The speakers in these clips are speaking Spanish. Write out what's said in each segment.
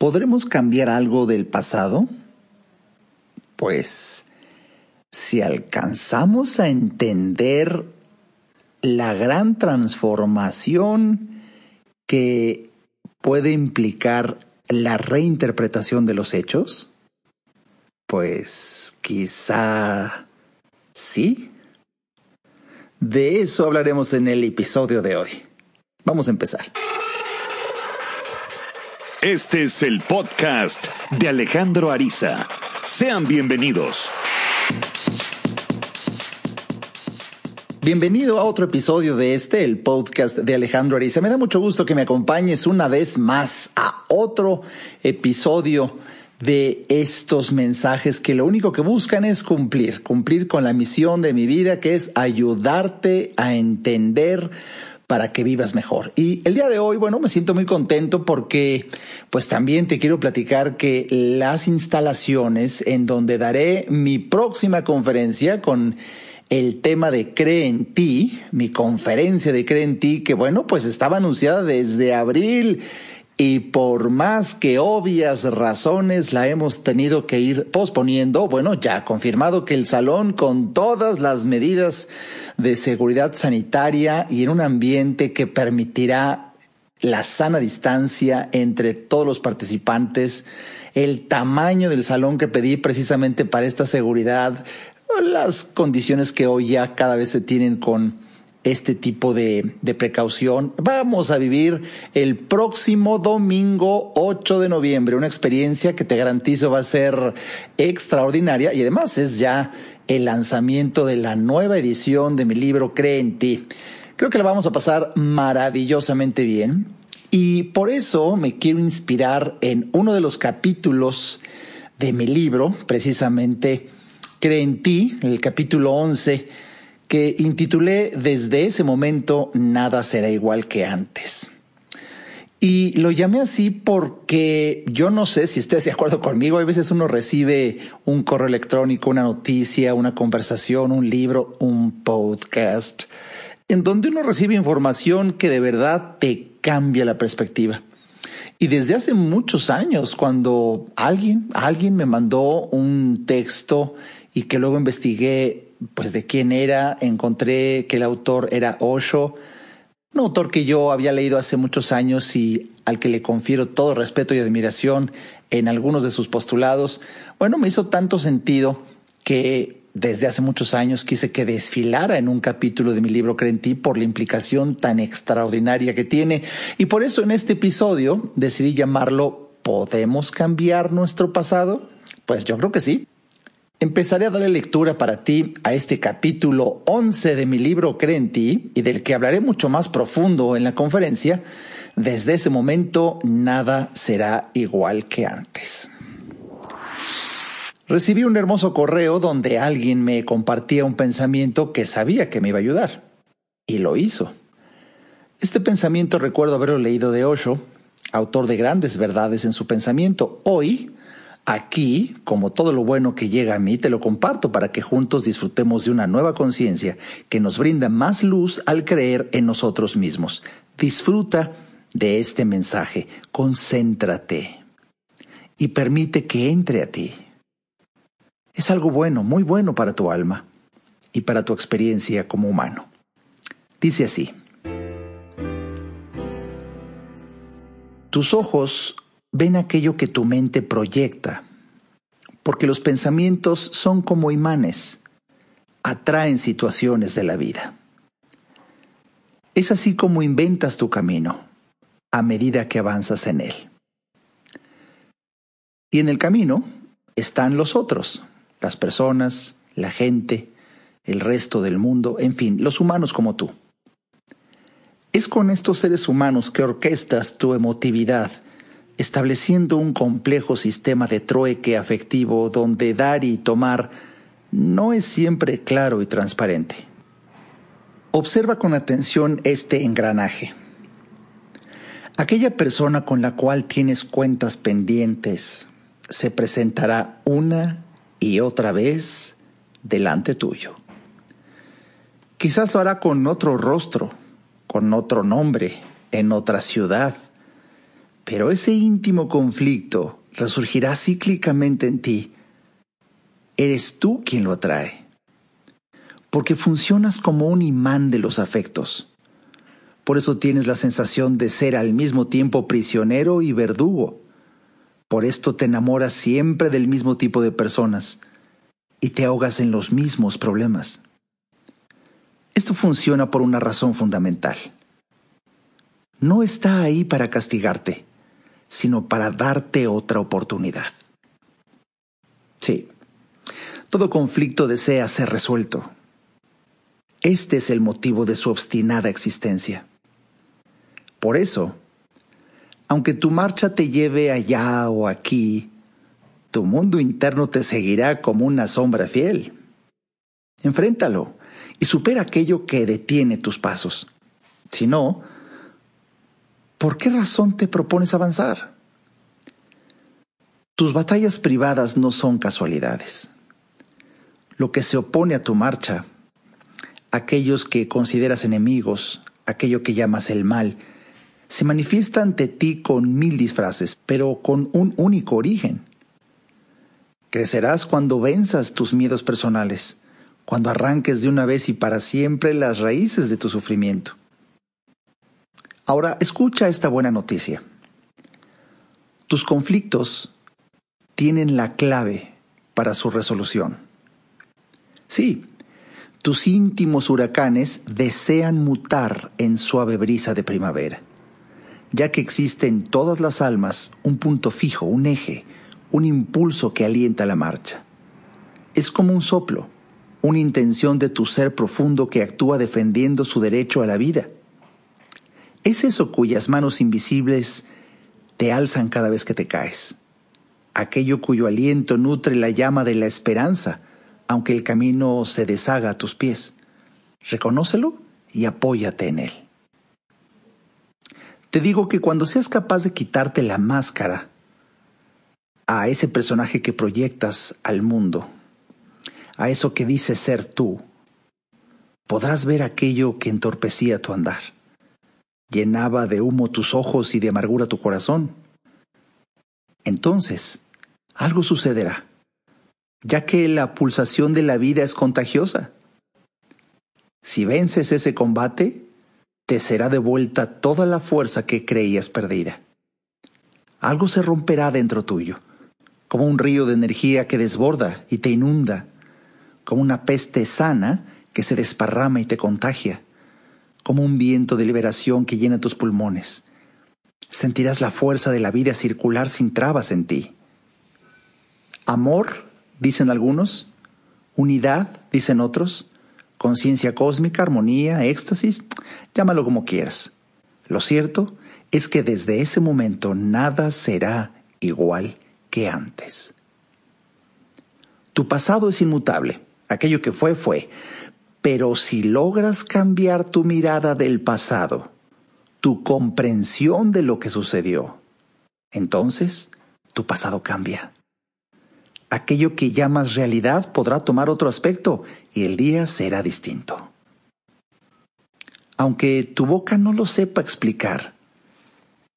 ¿Podremos cambiar algo del pasado? Pues si alcanzamos a entender la gran transformación que puede implicar la reinterpretación de los hechos, pues quizá sí. De eso hablaremos en el episodio de hoy. Vamos a empezar. Este es el podcast de Alejandro Ariza. Sean bienvenidos. Bienvenido a otro episodio de este, el podcast de Alejandro Ariza. Me da mucho gusto que me acompañes una vez más a otro episodio de estos mensajes que lo único que buscan es cumplir, cumplir con la misión de mi vida, que es ayudarte a entender para que vivas mejor. Y el día de hoy, bueno, me siento muy contento porque pues también te quiero platicar que las instalaciones en donde daré mi próxima conferencia con el tema de Cree en ti, mi conferencia de Cree en ti, que bueno, pues estaba anunciada desde abril y por más que obvias razones la hemos tenido que ir posponiendo, bueno, ya confirmado que el salón con todas las medidas de seguridad sanitaria y en un ambiente que permitirá la sana distancia entre todos los participantes, el tamaño del salón que pedí precisamente para esta seguridad, las condiciones que hoy ya cada vez se tienen con este tipo de, de, precaución. Vamos a vivir el próximo domingo 8 de noviembre, una experiencia que te garantizo va a ser extraordinaria y además es ya el lanzamiento de la nueva edición de mi libro Cree en ti. Creo que la vamos a pasar maravillosamente bien y por eso me quiero inspirar en uno de los capítulos de mi libro, precisamente Cree en ti, el capítulo 11, que intitulé Desde ese momento nada será igual que antes. Y lo llamé así porque yo no sé si estés de acuerdo conmigo. A veces uno recibe un correo electrónico, una noticia, una conversación, un libro, un podcast, en donde uno recibe información que de verdad te cambia la perspectiva. Y desde hace muchos años, cuando alguien, alguien me mandó un texto y que luego investigué, pues de quién era, encontré que el autor era Osho, un autor que yo había leído hace muchos años y al que le confiero todo respeto y admiración en algunos de sus postulados, bueno, me hizo tanto sentido que desde hace muchos años quise que desfilara en un capítulo de mi libro Crentí por la implicación tan extraordinaria que tiene. Y por eso en este episodio decidí llamarlo ¿Podemos cambiar nuestro pasado? Pues yo creo que sí. Empezaré a darle lectura para ti a este capítulo 11 de mi libro Cree en ti y del que hablaré mucho más profundo en la conferencia. Desde ese momento nada será igual que antes. Recibí un hermoso correo donde alguien me compartía un pensamiento que sabía que me iba a ayudar. Y lo hizo. Este pensamiento recuerdo haberlo leído de Osho, autor de grandes verdades en su pensamiento. Hoy Aquí, como todo lo bueno que llega a mí, te lo comparto para que juntos disfrutemos de una nueva conciencia que nos brinda más luz al creer en nosotros mismos. Disfruta de este mensaje, concéntrate y permite que entre a ti. Es algo bueno, muy bueno para tu alma y para tu experiencia como humano. Dice así. Tus ojos ven aquello que tu mente proyecta, porque los pensamientos son como imanes, atraen situaciones de la vida. Es así como inventas tu camino a medida que avanzas en él. Y en el camino están los otros, las personas, la gente, el resto del mundo, en fin, los humanos como tú. Es con estos seres humanos que orquestas tu emotividad estableciendo un complejo sistema de trueque afectivo donde dar y tomar no es siempre claro y transparente. Observa con atención este engranaje. Aquella persona con la cual tienes cuentas pendientes se presentará una y otra vez delante tuyo. Quizás lo hará con otro rostro, con otro nombre, en otra ciudad, Pero ese íntimo conflicto resurgirá cíclicamente en ti. Eres tú quien lo atrae. Porque funcionas como un imán de los afectos. Por eso tienes la sensación de ser al mismo tiempo prisionero y verdugo. Por esto te enamoras siempre del mismo tipo de personas y te ahogas en los mismos problemas. Esto funciona por una razón fundamental. No está ahí para castigarte, sino para darte otra oportunidad. Sí, todo conflicto desea ser resuelto. Este es el motivo de su obstinada existencia. Por eso, aunque tu marcha te lleve allá o aquí, tu mundo interno te seguirá como una sombra fiel. Enfréntalo y supera aquello que detiene tus pasos. Si no, ¿por qué razón te propones avanzar? Tus batallas privadas no son casualidades. Lo que se opone a tu marcha, aquellos que consideras enemigos, aquello que llamas el mal, se manifiesta ante ti con mil disfraces, pero con un único origen. Crecerás cuando venzas tus miedos personales, cuando arranques de una vez y para siempre las raíces de tu sufrimiento. Ahora escucha esta buena noticia. Tus conflictos tienen la clave para su resolución. Sí, tus íntimos huracanes desean mutar en suave brisa de primavera ya que existe en todas las almas un punto fijo, un eje, un impulso que alienta la marcha. Es como un soplo, una intención de tu ser profundo que actúa defendiendo su derecho a la vida. Es eso cuyas manos invisibles te alzan cada vez que te caes, aquello cuyo aliento nutre la llama de la esperanza, aunque el camino se deshaga a tus pies. Reconócelo y apóyate en él. Te digo que cuando seas capaz de quitarte la máscara a ese personaje que proyectas al mundo, a eso que dice ser tú, podrás ver aquello que entorpecía tu andar, llenaba de humo tus ojos y de amargura tu corazón. Entonces, algo sucederá, ya que la pulsación de la vida es contagiosa. Si vences ese combate, te será devuelta toda la fuerza que creías perdida. Algo se romperá dentro tuyo, como un río de energía que desborda y te inunda, como una peste sana que se desparrama y te contagia, como un viento de liberación que llena tus pulmones. Sentirás la fuerza de la vida circular sin trabas en ti. Amor, dicen algunos, unidad, dicen otros, conciencia cósmica, armonía, éxtasis, llámalo como quieras. Lo cierto es que desde ese momento nada será igual que antes. Tu pasado es inmutable, aquello que fue fue, pero si logras cambiar tu mirada del pasado, tu comprensión de lo que sucedió, entonces tu pasado cambia aquello que llamas realidad podrá tomar otro aspecto y el día será distinto. Aunque tu boca no lo sepa explicar,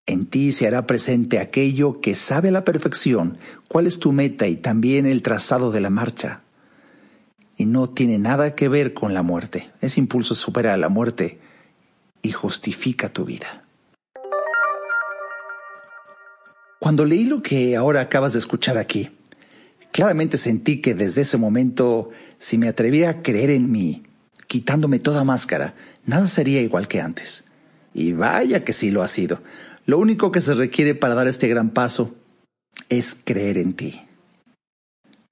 en ti se hará presente aquello que sabe a la perfección cuál es tu meta y también el trazado de la marcha. Y no tiene nada que ver con la muerte. Ese impulso supera a la muerte y justifica tu vida. Cuando leí lo que ahora acabas de escuchar aquí, Claramente sentí que desde ese momento, si me atrevía a creer en mí, quitándome toda máscara, nada sería igual que antes. Y vaya que sí lo ha sido. Lo único que se requiere para dar este gran paso es creer en ti.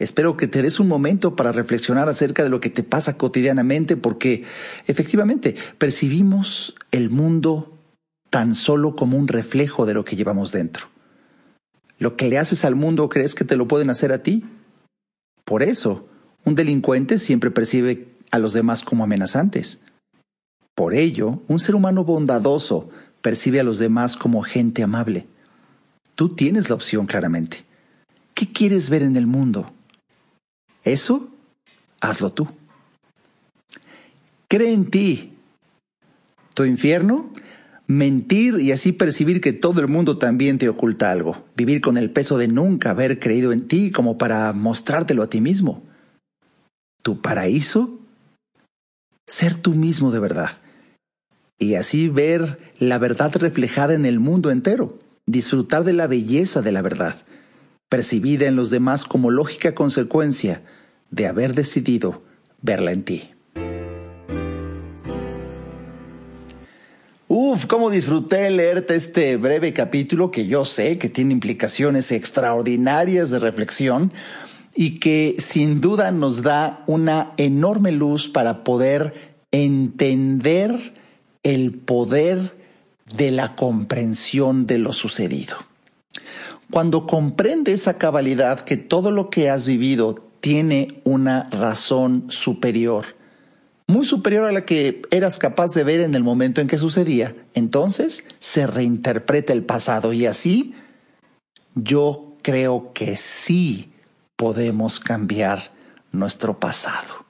Espero que te des un momento para reflexionar acerca de lo que te pasa cotidianamente porque efectivamente percibimos el mundo tan solo como un reflejo de lo que llevamos dentro. Lo que le haces al mundo crees que te lo pueden hacer a ti. Por eso, un delincuente siempre percibe a los demás como amenazantes. Por ello, un ser humano bondadoso percibe a los demás como gente amable. Tú tienes la opción claramente. ¿Qué quieres ver en el mundo? Eso, hazlo tú. Cree en ti. ¿Tu infierno? mentir y así percibir que todo el mundo también te oculta algo, vivir con el peso de nunca haber creído en ti como para mostrártelo a ti mismo. ¿Tu paraíso? Ser tú mismo de verdad. Y así ver la verdad reflejada en el mundo entero, disfrutar de la belleza de la verdad, percibida en los demás como lógica consecuencia de haber decidido verla en ti. Uf, cómo disfruté leerte este breve capítulo que yo sé que tiene implicaciones extraordinarias de reflexión y que sin duda nos da una enorme luz para poder entender el poder de la comprensión de lo sucedido. Cuando comprende esa cabalidad que todo lo que has vivido tiene una razón superior, muy superior a la que eras capaz de ver en el momento en que sucedía. Entonces se reinterpreta el pasado y así yo creo que sí podemos cambiar nuestro pasado.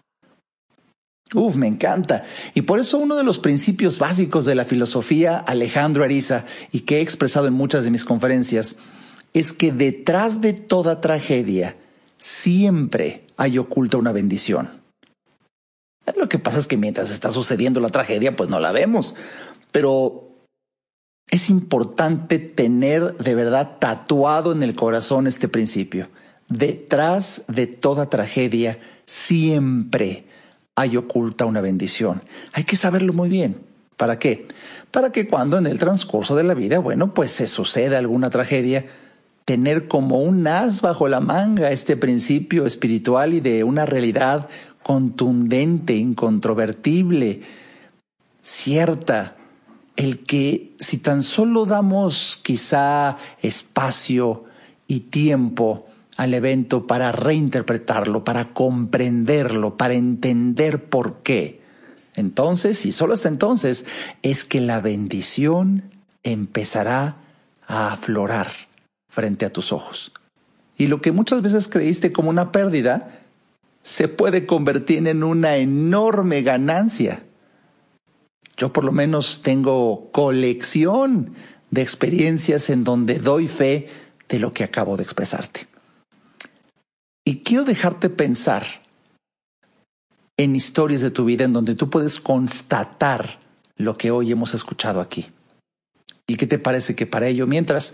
Uf, me encanta. Y por eso uno de los principios básicos de la filosofía Alejandro Ariza y que he expresado en muchas de mis conferencias es que detrás de toda tragedia siempre hay oculta una bendición. Lo que pasa es que mientras está sucediendo la tragedia, pues no la vemos. Pero es importante tener de verdad tatuado en el corazón este principio. Detrás de toda tragedia siempre hay oculta una bendición. Hay que saberlo muy bien. ¿Para qué? Para que cuando en el transcurso de la vida, bueno, pues se suceda alguna tragedia, tener como un as bajo la manga este principio espiritual y de una realidad contundente, incontrovertible, cierta, el que si tan solo damos quizá espacio y tiempo al evento para reinterpretarlo, para comprenderlo, para entender por qué, entonces, y solo hasta entonces, es que la bendición empezará a aflorar frente a tus ojos. Y lo que muchas veces creíste como una pérdida, se puede convertir en una enorme ganancia. Yo por lo menos tengo colección de experiencias en donde doy fe de lo que acabo de expresarte. Y quiero dejarte pensar en historias de tu vida en donde tú puedes constatar lo que hoy hemos escuchado aquí. ¿Y qué te parece que para ello, mientras,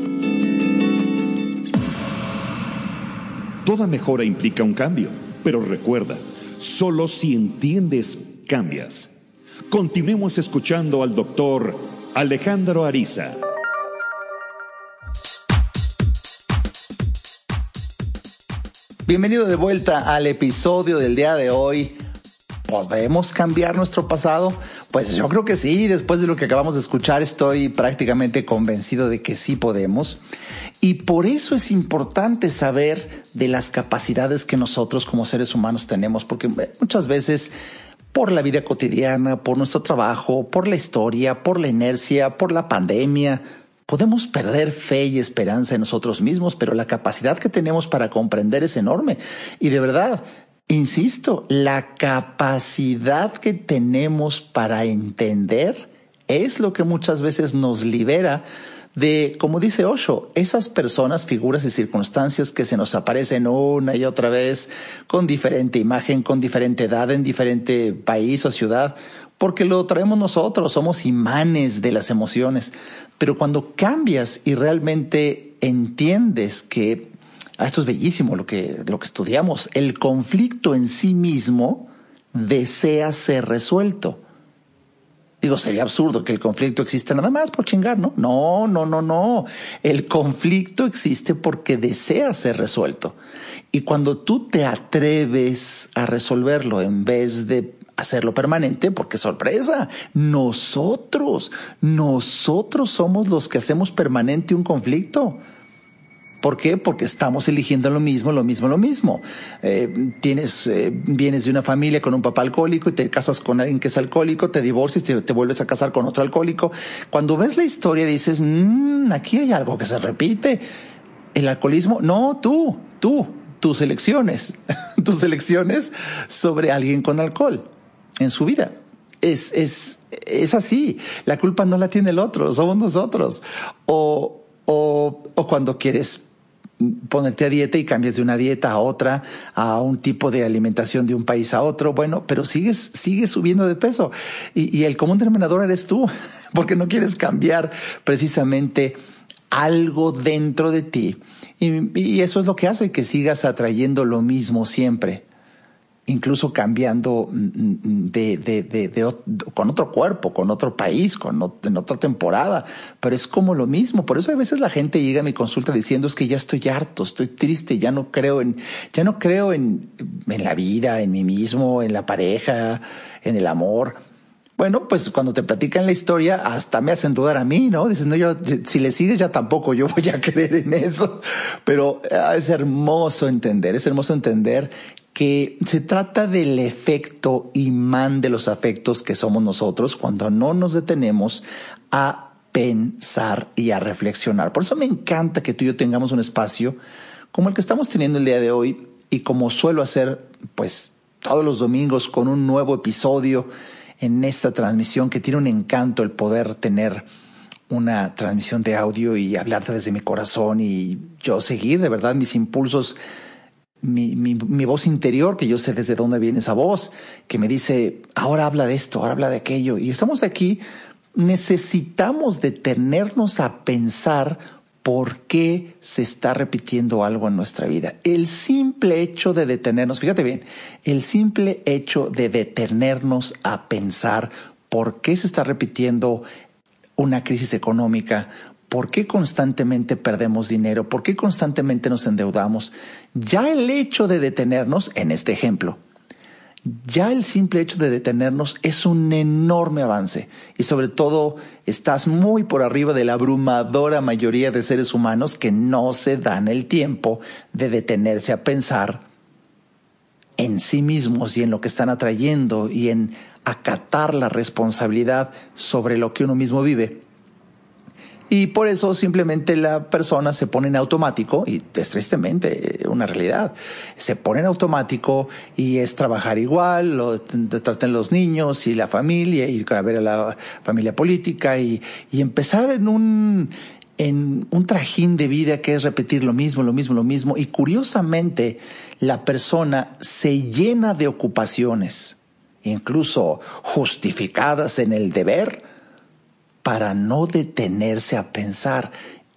Toda mejora implica un cambio, pero recuerda, solo si entiendes, cambias. Continuemos escuchando al doctor Alejandro Ariza. Bienvenido de vuelta al episodio del día de hoy. ¿Podemos cambiar nuestro pasado? Pues yo creo que sí, después de lo que acabamos de escuchar estoy prácticamente convencido de que sí podemos. Y por eso es importante saber de las capacidades que nosotros como seres humanos tenemos, porque muchas veces por la vida cotidiana, por nuestro trabajo, por la historia, por la inercia, por la pandemia, podemos perder fe y esperanza en nosotros mismos, pero la capacidad que tenemos para comprender es enorme. Y de verdad, insisto, la capacidad que tenemos para entender es lo que muchas veces nos libera de, como dice Osho, esas personas, figuras y circunstancias que se nos aparecen una y otra vez con diferente imagen, con diferente edad, en diferente país o ciudad, porque lo traemos nosotros, somos imanes de las emociones. Pero cuando cambias y realmente entiendes que Ah, esto es bellísimo lo que, lo que estudiamos. El conflicto en sí mismo desea ser resuelto. Digo, sería absurdo que el conflicto exista nada más por chingar, ¿no? No, no, no, no. El conflicto existe porque desea ser resuelto. Y cuando tú te atreves a resolverlo en vez de hacerlo permanente, porque sorpresa, nosotros, nosotros somos los que hacemos permanente un conflicto. ¿Por qué? Porque estamos eligiendo lo mismo, lo mismo, lo mismo. Eh, tienes, eh, vienes de una familia con un papá alcohólico y te casas con alguien que es alcohólico, te divorcias y te, vuelves a casar con otro alcohólico. Cuando ves la historia dices, mmm, aquí hay algo que se repite. El alcoholismo, no, tú, tú, tus elecciones, tus elecciones sobre alguien con alcohol en su vida. Es, es, es así. La culpa no la tiene el otro, somos nosotros. O, o, o cuando quieres ponerte a dieta y cambias de una dieta a otra, a un tipo de alimentación de un país a otro, bueno, pero sigues, sigues subiendo de peso. Y, y el común denominador eres tú, porque no quieres cambiar precisamente algo dentro de ti. Y, y, eso es lo que hace que sigas atrayendo lo mismo siempre incluso cambiando mm, mm, de, con otro cuerpo, con otro país, con en otra temporada, pero es como lo mismo. Por eso a veces la gente llega a mi consulta diciendo es que ya estoy harto, estoy triste, ya no creo en, ya no creo en, en la vida, en mí mismo, en la pareja, en el amor. Bueno, pues cuando te platican la historia, hasta me hacen dudar a mí, ¿no? Dicen, no, yo, si le sigues ya tampoco yo voy a creer en eso. Pero ah, es hermoso entender, es hermoso entender que se trata del efecto imán de los afectos que somos nosotros cuando no nos detenemos a pensar y a reflexionar. Por eso me encanta que tú y yo tengamos un espacio como el que estamos teniendo el día de hoy y como suelo hacer pues todos los domingos con un nuevo episodio en esta transmisión que tiene un encanto el poder tener una transmisión de audio y hablarte desde mi corazón y yo seguir de verdad mis impulsos mi, mi, mi, voz interior, que yo sé desde dónde viene esa voz, que me dice, ahora habla de esto, ahora habla de aquello. Y estamos aquí, necesitamos detenernos a pensar por qué se está repitiendo algo en nuestra vida. El simple hecho de detenernos, fíjate bien, el simple hecho de detenernos a pensar por qué se está repitiendo una crisis económica, ¿Por qué constantemente perdemos dinero? ¿Por qué constantemente nos endeudamos? Ya el hecho de detenernos, en este ejemplo, ya el simple hecho de detenernos es un enorme avance y sobre todo estás muy por arriba de la abrumadora mayoría de seres humanos que no se dan el tiempo de detenerse a pensar en sí mismos y en lo que están atrayendo y en acatar la responsabilidad sobre lo que uno mismo vive y por eso simplemente la persona se pone en automático, y es tristemente una realidad, se pone en automático y es trabajar igual, lo tratan los niños y la familia, ir a ver a la familia política y, y empezar en un, en un trajín de vida que es repetir lo mismo, lo mismo, lo mismo. Y curiosamente, la persona se llena de ocupaciones, incluso justificadas en el deber, para no detenerse a pensar.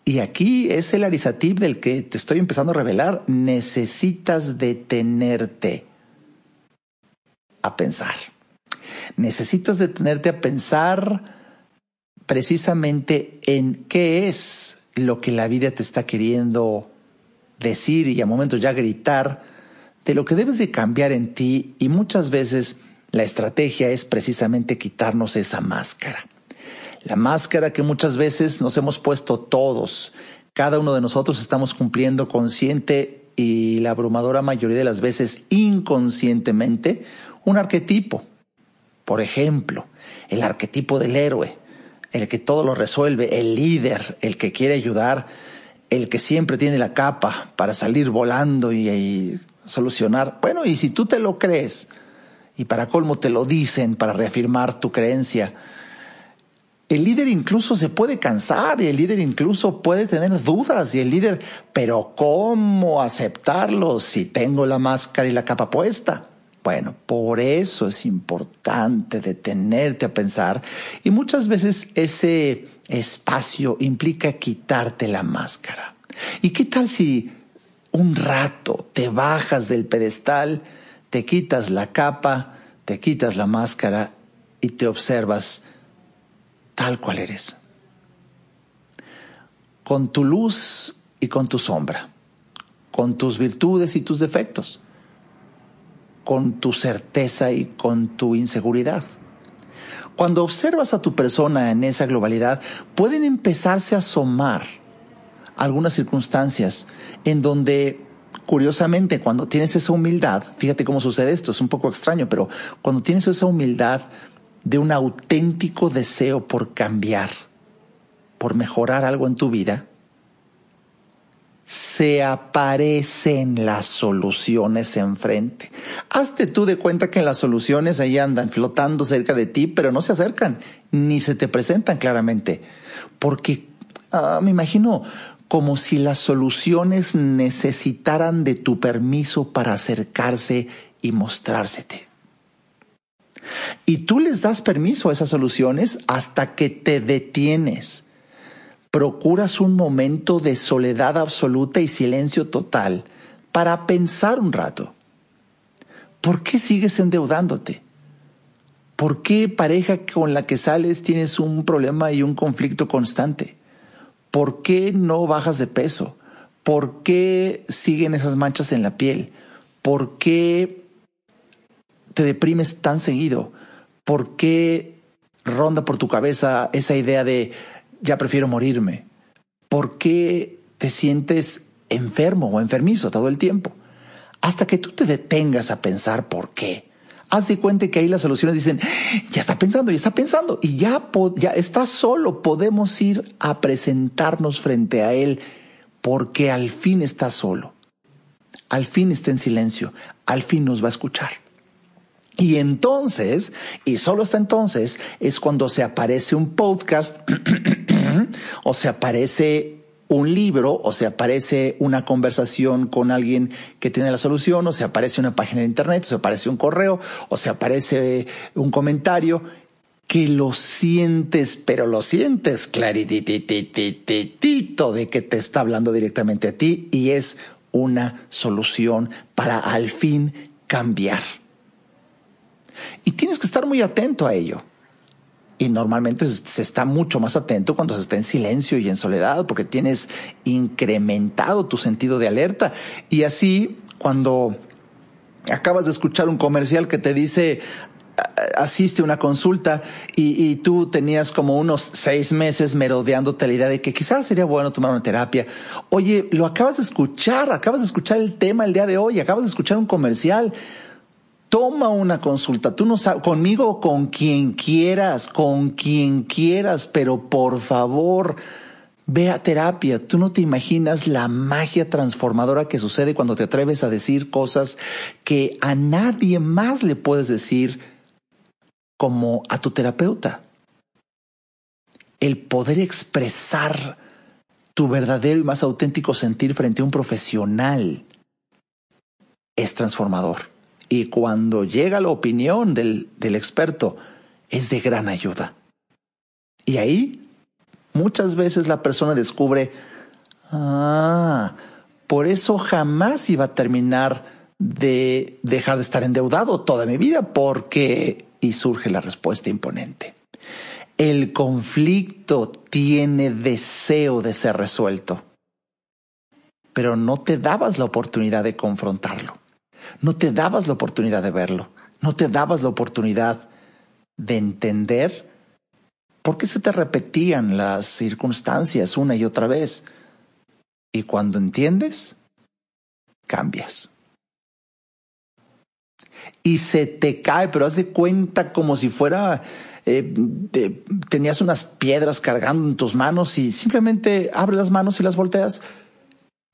Y aquí es el arisatip del que te estoy empezando a revelar. Necesitas detenerte a pensar. Necesitas detenerte a pensar precisamente en qué es lo que la vida te está queriendo decir y a momentos ya gritar de lo que debes de cambiar en ti y muchas veces la estrategia es precisamente quitarnos esa máscara. La máscara que muchas veces nos hemos puesto todos. Cada uno de nosotros estamos cumpliendo consciente y la abrumadora mayoría de las veces inconscientemente un arquetipo. Por ejemplo, el arquetipo del héroe, el que todo lo resuelve, el líder, el que quiere ayudar, el que siempre tiene la capa para salir volando y, solucionar. Bueno, y si tú te lo crees, y para colmo te lo dicen para reafirmar tu creencia, el líder incluso se puede cansar y el líder incluso puede tener dudas y el líder, pero ¿cómo aceptarlo si tengo la máscara y la capa puesta? Bueno, por eso es importante detenerte a pensar y muchas veces ese espacio implica quitarte la máscara. ¿Y qué tal si un rato, te bajas del pedestal, te quitas la capa, te quitas la máscara y te observas tal cual eres. Con tu luz y con tu sombra, con tus virtudes y tus defectos, con tu certeza y con tu inseguridad. Cuando observas a tu persona en esa globalidad, pueden empezarse a asomar algunas circunstancias en donde, curiosamente, cuando tienes esa humildad, fíjate cómo sucede esto, es un poco extraño, pero cuando tienes esa humildad de un auténtico deseo por cambiar, por mejorar algo en tu vida, se aparecen las soluciones enfrente. Hazte tú de cuenta que las soluciones ahí andan flotando cerca de ti, pero no se acercan, ni se te presentan claramente. Porque ah, me imagino como si las soluciones necesitaran de tu permiso para acercarse y mostrársete. Y tú les das permiso a esas soluciones hasta que te detienes. Procuras un momento de soledad absoluta y silencio total para pensar un rato. ¿Por qué sigues endeudándote? ¿Por qué pareja con la que sales tienes un problema y un conflicto constante? ¿Por qué no bajas de peso? ¿Por qué siguen esas manchas en la piel? ¿Por qué te deprimes tan seguido? ¿Por qué ronda por tu cabeza esa idea de ya prefiero morirme? ¿Por qué te sientes enfermo o enfermizo todo el tiempo? Hasta que tú te detengas a pensar por qué haz de cuenta que ahí las soluciones dicen, ya está pensando, ya está pensando, y ya, ya está solo, podemos ir a presentarnos frente a él, porque al fin está solo, al fin está en silencio, al fin nos va a escuchar. Y entonces, y solo hasta entonces, es cuando se aparece un podcast o se aparece un libro o se aparece una conversación con alguien que tiene la solución o se aparece una página de internet o se aparece un correo o se aparece un comentario que lo sientes, pero lo sientes clarititititito de que te está hablando directamente a ti y es una solución para al fin cambiar. Y tienes que estar muy atento a ello. Y normalmente se está mucho más atento cuando se está en silencio y en soledad, porque tienes incrementado tu sentido de alerta. Y así, cuando acabas de escuchar un comercial que te dice asiste a una consulta y, tú tenías como unos seis meses merodeándote la idea de que quizás sería bueno tomar una terapia. Oye, lo acabas de escuchar, acabas de escuchar el tema el día de hoy, acabas de escuchar un comercial toma una consulta. Tú no sabes, conmigo con quien quieras, con quien quieras, pero por favor, ve a terapia. Tú no te imaginas la magia transformadora que sucede cuando te atreves a decir cosas que a nadie más le puedes decir como a tu terapeuta. El poder expresar tu verdadero y más auténtico sentir frente a un profesional es transformador y cuando llega la opinión del, del experto es de gran ayuda. Y ahí muchas veces la persona descubre, ah, por eso jamás iba a terminar de dejar de estar endeudado toda mi vida, porque, y surge la respuesta imponente, el conflicto tiene deseo de ser resuelto, pero no te dabas la oportunidad de confrontarlo. No te dabas la oportunidad de verlo, no te dabas la oportunidad de entender por qué se te repetían las circunstancias una y otra vez. Y cuando entiendes, cambias. Y se te cae, pero haz de cuenta como si fuera eh, tenías unas piedras cargando en tus manos y simplemente abres las manos y las volteas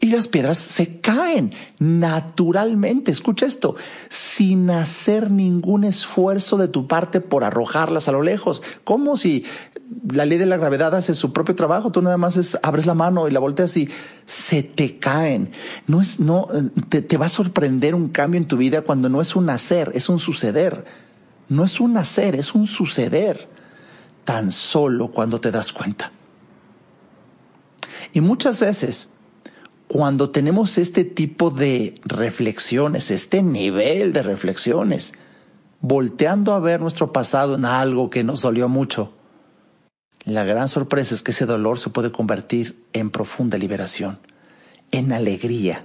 y las piedras se caen naturalmente. Escucha esto, sin hacer ningún esfuerzo de tu parte por arrojarlas a lo lejos. Como si la ley de la gravedad hace su propio trabajo. Tú nada más es, abres la mano y la volteas y se te caen. No es, no, te, te va a sorprender un cambio en tu vida cuando no es un hacer, es un suceder. No es un hacer, es un suceder. Tan solo cuando te das cuenta. Y muchas veces cuando tenemos este tipo de reflexiones, este nivel de reflexiones, volteando a ver nuestro pasado en algo que nos dolió mucho, la gran sorpresa es que ese dolor se puede convertir en profunda liberación, en alegría,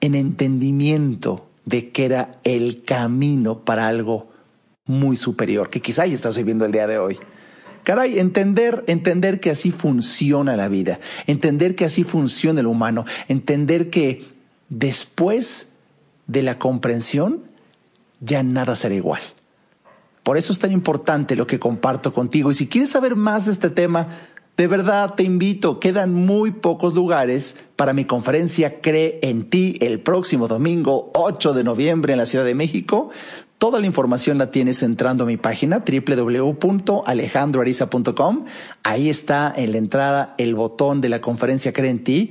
en entendimiento de que era el camino para algo muy superior, que quizá ya estás viviendo el día de hoy. Caray, entender, entender que así funciona la vida, entender que así funciona el humano, entender que después de la comprensión ya nada será igual. Por eso es tan importante lo que comparto contigo. Y si quieres saber más de este tema, de verdad te invito, quedan muy pocos lugares para mi conferencia Cree en ti el próximo domingo 8 de noviembre en la Ciudad de México. Toda la información la tienes entrando a mi página www.alejandroariza.com. Ahí está en la entrada el botón de la conferencia Cree en ti.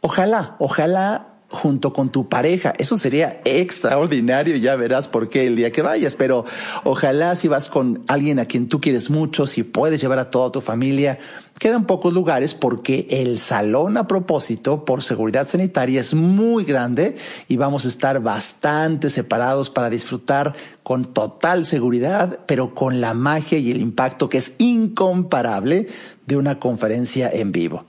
Ojalá, ojalá junto con tu pareja. Eso sería extraordinario, ya verás por qué el día que vayas, pero ojalá si vas con alguien a quien tú quieres mucho, si puedes llevar a toda tu familia, quedan pocos lugares porque el salón a propósito, por seguridad sanitaria, es muy grande y vamos a estar bastante separados para disfrutar con total seguridad, pero con la magia y el impacto que es incomparable de una conferencia en vivo.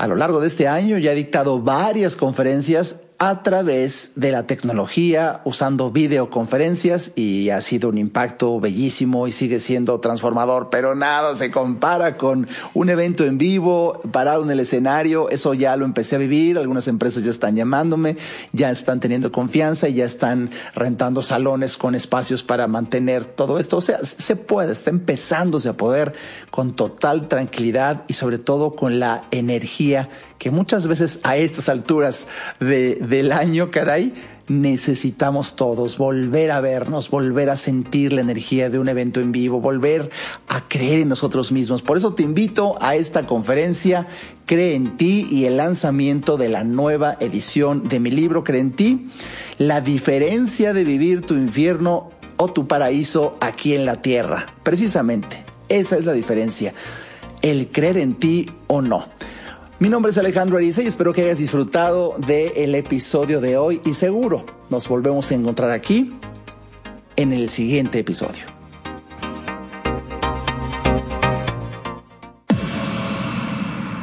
A lo largo de este año ya he dictado varias conferencias a través de la tecnología, usando videoconferencias y ha sido un impacto bellísimo y sigue siendo transformador, pero nada se compara con un evento en vivo, parado en el escenario, eso ya lo empecé a vivir, algunas empresas ya están llamándome, ya están teniendo confianza y ya están rentando salones con espacios para mantener todo esto, o sea, se puede, está empezándose a poder con total tranquilidad y sobre todo con la energía que muchas veces a estas alturas de, del año, caray, necesitamos todos volver a vernos, volver a sentir la energía de un evento en vivo, volver a creer en nosotros mismos. Por eso te invito a esta conferencia, Cree en ti y el lanzamiento de la nueva edición de mi libro, Cree en ti, la diferencia de vivir tu infierno o tu paraíso aquí en la tierra. Precisamente, esa es la diferencia, el creer en ti o no. Mi nombre es Alejandro Ariza y espero que hayas disfrutado del episodio de hoy y seguro nos volvemos a encontrar aquí en el siguiente episodio.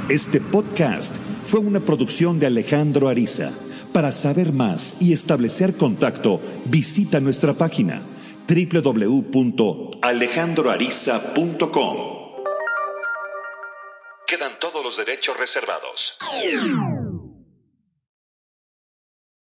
Este podcast fue una producción de Alejandro Ariza. Para saber más y establecer contacto, visita nuestra página www.alejandroariza.com. Quedan todos los derechos reservados.